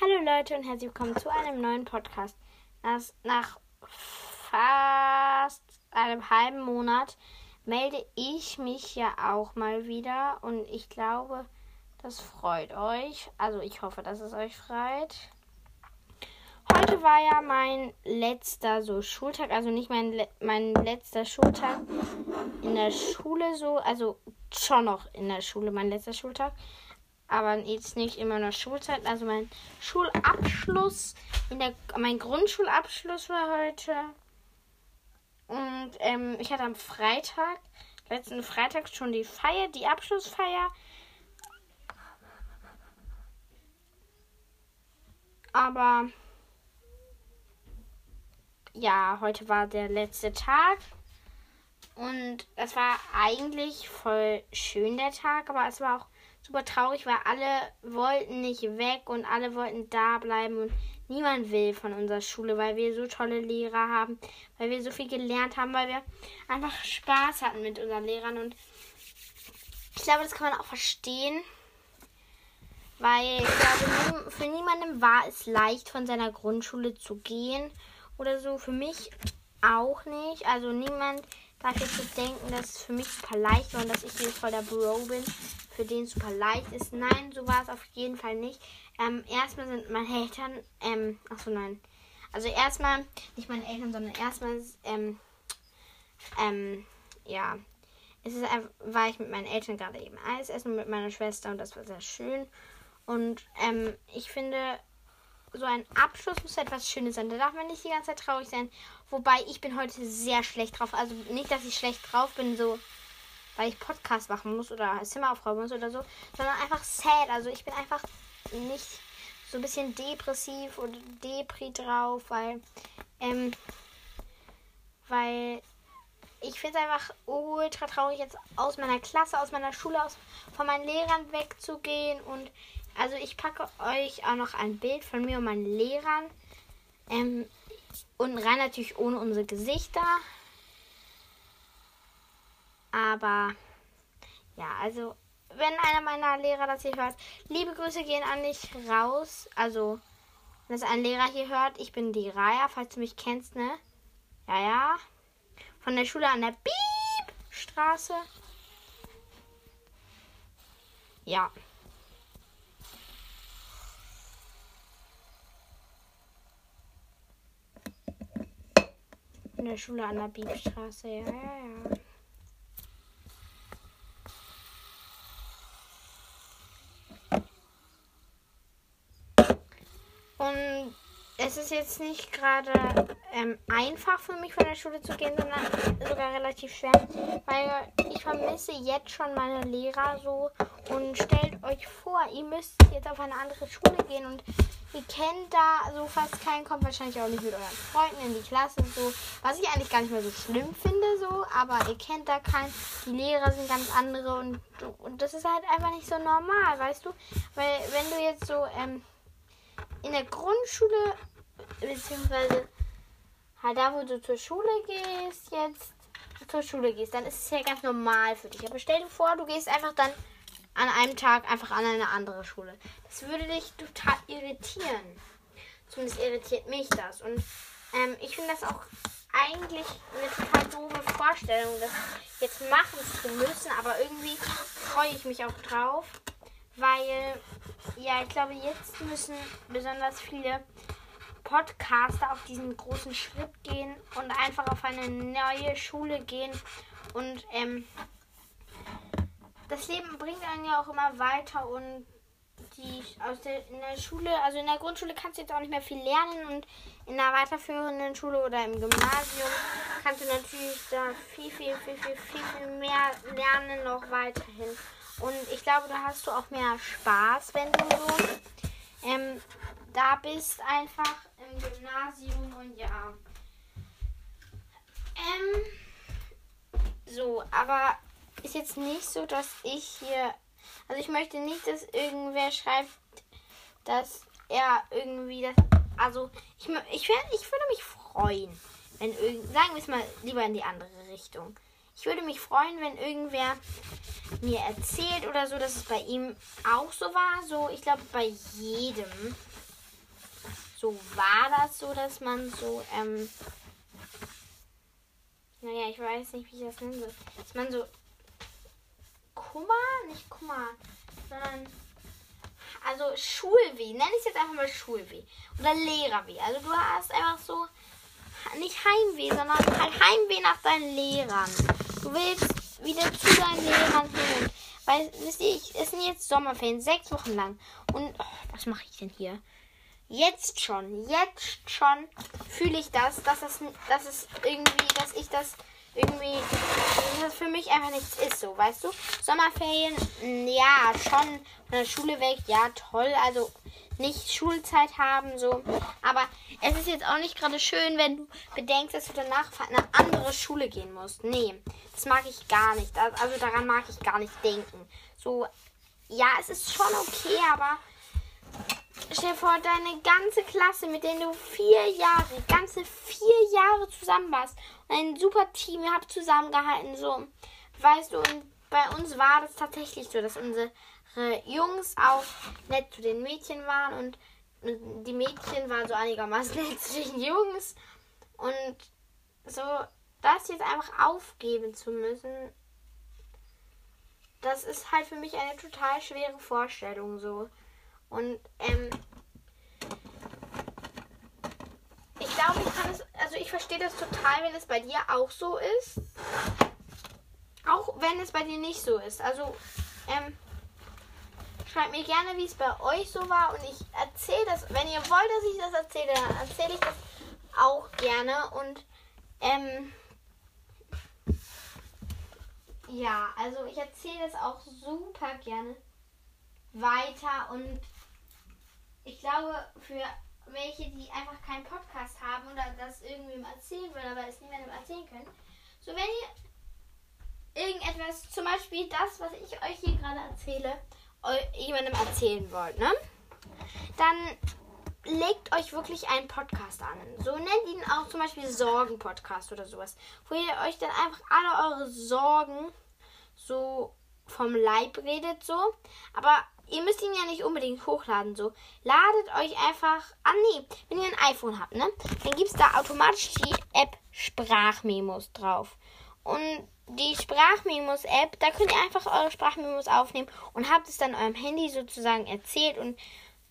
Hallo Leute und herzlich willkommen zu einem neuen Podcast. Nach, nach fast einem halben Monat melde ich mich ja auch mal wieder und ich glaube, das freut euch. Also ich hoffe, dass es euch freut. Heute war ja mein letzter so Schultag, also nicht mein, mein letzter Schultag in der Schule so, also schon noch in der Schule mein letzter Schultag aber jetzt nicht immer in der Schulzeit. Also mein Schulabschluss, in der, mein Grundschulabschluss war heute. Und ähm, ich hatte am Freitag, letzten Freitag schon die Feier, die Abschlussfeier. Aber ja, heute war der letzte Tag. Und es war eigentlich voll schön der Tag, aber es war auch super traurig, weil alle wollten nicht weg und alle wollten da bleiben und niemand will von unserer Schule, weil wir so tolle Lehrer haben, weil wir so viel gelernt haben, weil wir einfach Spaß hatten mit unseren Lehrern und ich glaube, das kann man auch verstehen, weil glaube, für niemandem war es leicht, von seiner Grundschule zu gehen oder so. Für mich auch nicht. Also niemand darf jetzt denken, dass es für mich super leicht war und dass ich hier voll der Bro bin für den super leicht ist. Nein, so war es auf jeden Fall nicht. Ähm, erstmal sind meine Eltern, ähm, achso, nein. Also erstmal, nicht meine Eltern, sondern erstmal, ähm, ähm, ja, es ist war ich mit meinen Eltern gerade eben Eis essen mit meiner Schwester und das war sehr schön. Und ähm, ich finde, so ein Abschluss muss etwas Schönes sein. Da darf man nicht die ganze Zeit traurig sein. Wobei ich bin heute sehr schlecht drauf. Also nicht, dass ich schlecht drauf bin, so weil ich Podcast machen muss oder Zimmer aufräumen muss oder so, sondern einfach sad. Also ich bin einfach nicht so ein bisschen depressiv oder depri drauf, weil, ähm, weil ich finde es einfach ultra traurig, jetzt aus meiner Klasse, aus meiner Schule, aus, von meinen Lehrern wegzugehen. Und also ich packe euch auch noch ein Bild von mir und meinen Lehrern. Ähm, unten rein natürlich ohne unsere Gesichter. Aber ja, also wenn einer meiner Lehrer das hier hört, liebe Grüße gehen an dich raus. Also, wenn es ein Lehrer hier hört, ich bin die Raya, falls du mich kennst, ne? Ja, ja. Von der Schule an der Piepstraße. Ja. In der Schule an der Biebstraße, ja, ja, ja. Und es ist jetzt nicht gerade ähm, einfach für mich von der Schule zu gehen, sondern sogar relativ schwer, weil ich vermisse jetzt schon meine Lehrer so. Und stellt euch vor, ihr müsst jetzt auf eine andere Schule gehen und ihr kennt da so fast keinen, kommt wahrscheinlich auch nicht mit euren Freunden in die Klasse so, was ich eigentlich gar nicht mehr so schlimm finde so, aber ihr kennt da keinen, die Lehrer sind ganz andere und, und das ist halt einfach nicht so normal, weißt du, weil wenn du jetzt so ähm, in der Grundschule, beziehungsweise halt da, wo du zur Schule gehst, jetzt zur Schule gehst, dann ist es ja ganz normal für dich. Aber stell dir vor, du gehst einfach dann an einem Tag einfach an eine andere Schule. Das würde dich total irritieren. Zumindest irritiert mich das. Und ähm, ich finde das auch eigentlich eine total doofe Vorstellung, das jetzt machen zu müssen. Aber irgendwie freue ich mich auch drauf, weil ja, ich glaube, jetzt müssen besonders viele Podcaster auf diesen großen Schritt gehen und einfach auf eine neue Schule gehen. Und ähm, das Leben bringt einen ja auch immer weiter und die aus der, in der Schule, also in der Grundschule kannst du jetzt auch nicht mehr viel lernen und in der weiterführenden Schule oder im Gymnasium kannst du natürlich da viel, viel, viel, viel, viel, viel mehr lernen noch weiterhin. Und ich glaube, da hast du auch mehr Spaß, wenn du so ähm, da bist, einfach im Gymnasium und ja. Ähm, so, aber ist jetzt nicht so, dass ich hier. Also ich möchte nicht, dass irgendwer schreibt, dass er irgendwie das. Also ich, ich, ich würde mich freuen, wenn irgend. Sagen wir es mal lieber in die andere Richtung. Ich würde mich freuen, wenn irgendwer mir erzählt oder so, dass es bei ihm auch so war. So, ich glaube, bei jedem so war das so, dass man so, ähm, naja, ich weiß nicht, wie ich das nennen soll, dass man so Kummer, nicht Kummer, sondern also Schulweh, nenne ich es jetzt einfach mal Schulweh oder Lehrerweh. Also du hast einfach so nicht Heimweh, sondern halt Heimweh nach deinen Lehrern. Du willst wieder zu deinen Lehrern hin. Weil, wisst ihr, es sind jetzt Sommerferien, sechs Wochen lang. Und oh, was mache ich denn hier? Jetzt schon, jetzt schon fühle ich das, dass das, dass es irgendwie, dass ich das irgendwie, dass das für mich einfach nichts ist, so, weißt du? Sommerferien, ja, schon von der Schule weg, ja, toll, also nicht Schulzeit haben, so. Aber es ist jetzt auch nicht gerade schön, wenn du bedenkst, dass du danach auf eine andere Schule gehen musst. Nee, das mag ich gar nicht. Also daran mag ich gar nicht denken. So, ja, es ist schon okay, aber stell dir vor, deine ganze Klasse, mit denen du vier Jahre, ganze vier Jahre zusammen warst ein super Team, ihr habt zusammengehalten, so. Weißt du, und bei uns war das tatsächlich so, dass unsere Jungs auch nett zu den Mädchen waren und die Mädchen waren so einigermaßen nett zu den Jungs. Und so, das jetzt einfach aufgeben zu müssen, das ist halt für mich eine total schwere Vorstellung so. Und ähm, ich glaube, ich kann es, also ich verstehe das total, wenn es bei dir auch so ist. Auch wenn es bei dir nicht so ist. Also, ähm, schreibt mir gerne, wie es bei euch so war. Und ich erzähle das, wenn ihr wollt, dass ich das erzähle, dann erzähle ich das auch gerne. Und ähm, ja, also ich erzähle es auch super gerne weiter. Und ich glaube, für welche, die einfach keinen Podcast haben oder das irgendwem erzählen wollen, aber es niemandem erzählen können. So, wenn ihr irgendetwas, zum Beispiel das, was ich euch hier gerade erzähle, jemandem erzählen wollt, ne? Dann legt euch wirklich einen Podcast an. So nennt ihn auch zum Beispiel Sorgen-Podcast oder sowas. Wo ihr euch dann einfach alle eure Sorgen so vom Leib redet, so. Aber ihr müsst ihn ja nicht unbedingt hochladen, so. Ladet euch einfach an. Nee, wenn ihr ein iPhone habt, ne? Dann gibt es da automatisch die App Sprachmemos drauf. Und die Sprachmemos-App, da könnt ihr einfach eure Sprachmemos aufnehmen und habt es dann eurem Handy sozusagen erzählt und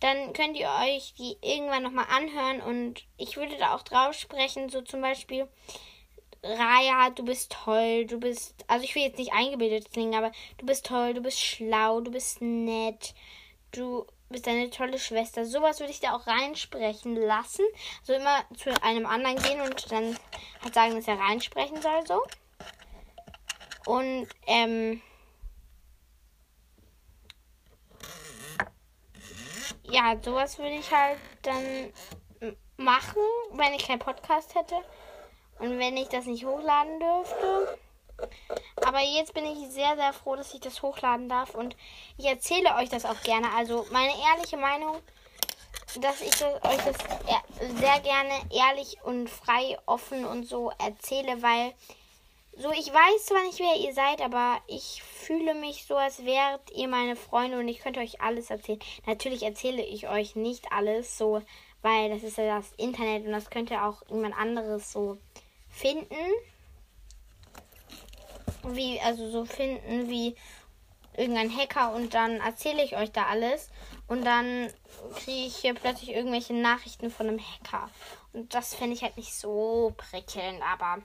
dann könnt ihr euch die irgendwann nochmal anhören und ich würde da auch drauf sprechen, so zum Beispiel, Raya, du bist toll, du bist, also ich will jetzt nicht eingebildet klingen, aber du bist toll, du bist schlau, du bist nett, du bist eine tolle Schwester. Sowas würde ich da auch reinsprechen lassen. So also immer zu einem anderen gehen und dann halt sagen, dass er reinsprechen soll, so. Und ähm, ja, sowas würde ich halt dann machen, wenn ich keinen Podcast hätte und wenn ich das nicht hochladen dürfte. Aber jetzt bin ich sehr, sehr froh, dass ich das hochladen darf und ich erzähle euch das auch gerne. Also meine ehrliche Meinung, dass ich das, euch das sehr gerne ehrlich und frei, offen und so erzähle, weil so, ich weiß zwar nicht, wer ihr seid, aber ich fühle mich so, als wärt ihr meine Freunde und ich könnte euch alles erzählen. Natürlich erzähle ich euch nicht alles, so, weil das ist ja das Internet und das könnte auch jemand anderes so finden. Wie, also so finden wie irgendein Hacker und dann erzähle ich euch da alles und dann kriege ich hier plötzlich irgendwelche Nachrichten von einem Hacker. Und das finde ich halt nicht so prickelnd, aber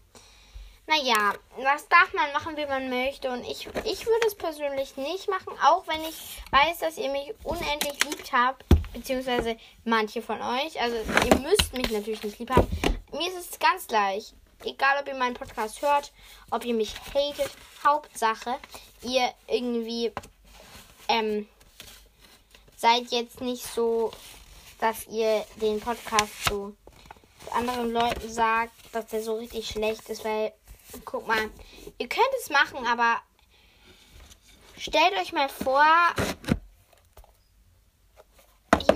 naja, das darf man machen, wie man möchte. Und ich, ich würde es persönlich nicht machen, auch wenn ich weiß, dass ihr mich unendlich liebt habt. Beziehungsweise manche von euch. Also ihr müsst mich natürlich nicht lieb haben. Mir ist es ganz gleich. Egal, ob ihr meinen Podcast hört, ob ihr mich hatet. Hauptsache, ihr irgendwie ähm, seid jetzt nicht so, dass ihr den Podcast so anderen Leuten sagt, dass der so richtig schlecht ist, weil Guck mal, ihr könnt es machen, aber stellt euch mal vor,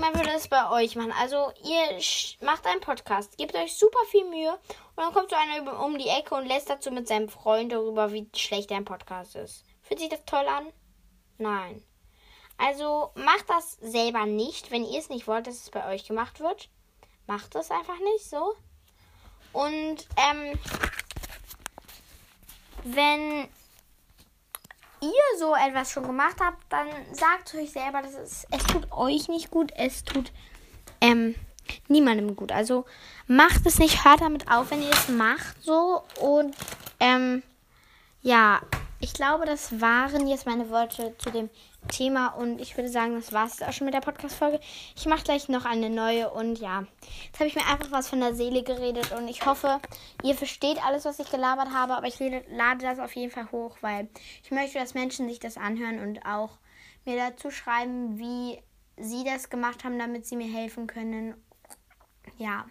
jemand würde es bei euch machen. Also ihr macht einen Podcast, gebt euch super viel Mühe und dann kommt so einer um die Ecke und lässt dazu mit seinem Freund darüber, wie schlecht dein Podcast ist. Fühlt sich das toll an? Nein. Also macht das selber nicht, wenn ihr es nicht wollt, dass es bei euch gemacht wird. macht das einfach nicht so. Und ähm, wenn ihr so etwas schon gemacht habt, dann sagt euch selber, dass es, es tut euch nicht gut, es tut ähm, niemandem gut. Also macht es nicht, hört damit auf, wenn ihr es macht so. Und ähm, ja, ich glaube, das waren jetzt meine Worte zu dem Thema und ich würde sagen, das war es auch schon mit der Podcast-Folge. Ich mache gleich noch eine neue und ja, jetzt habe ich mir einfach was von der Seele geredet und ich hoffe, ihr versteht alles, was ich gelabert habe, aber ich lade das auf jeden Fall hoch, weil ich möchte, dass Menschen sich das anhören und auch mir dazu schreiben, wie sie das gemacht haben, damit sie mir helfen können. Ja.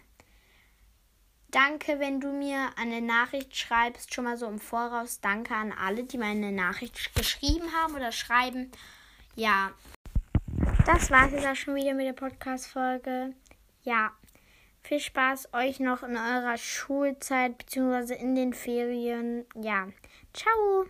Danke, wenn du mir eine Nachricht schreibst, schon mal so im Voraus. Danke an alle, die meine Nachricht geschrieben haben oder schreiben. Ja, das war es jetzt auch schon wieder mit der Podcast-Folge. Ja, viel Spaß euch noch in eurer Schulzeit bzw. in den Ferien. Ja, ciao.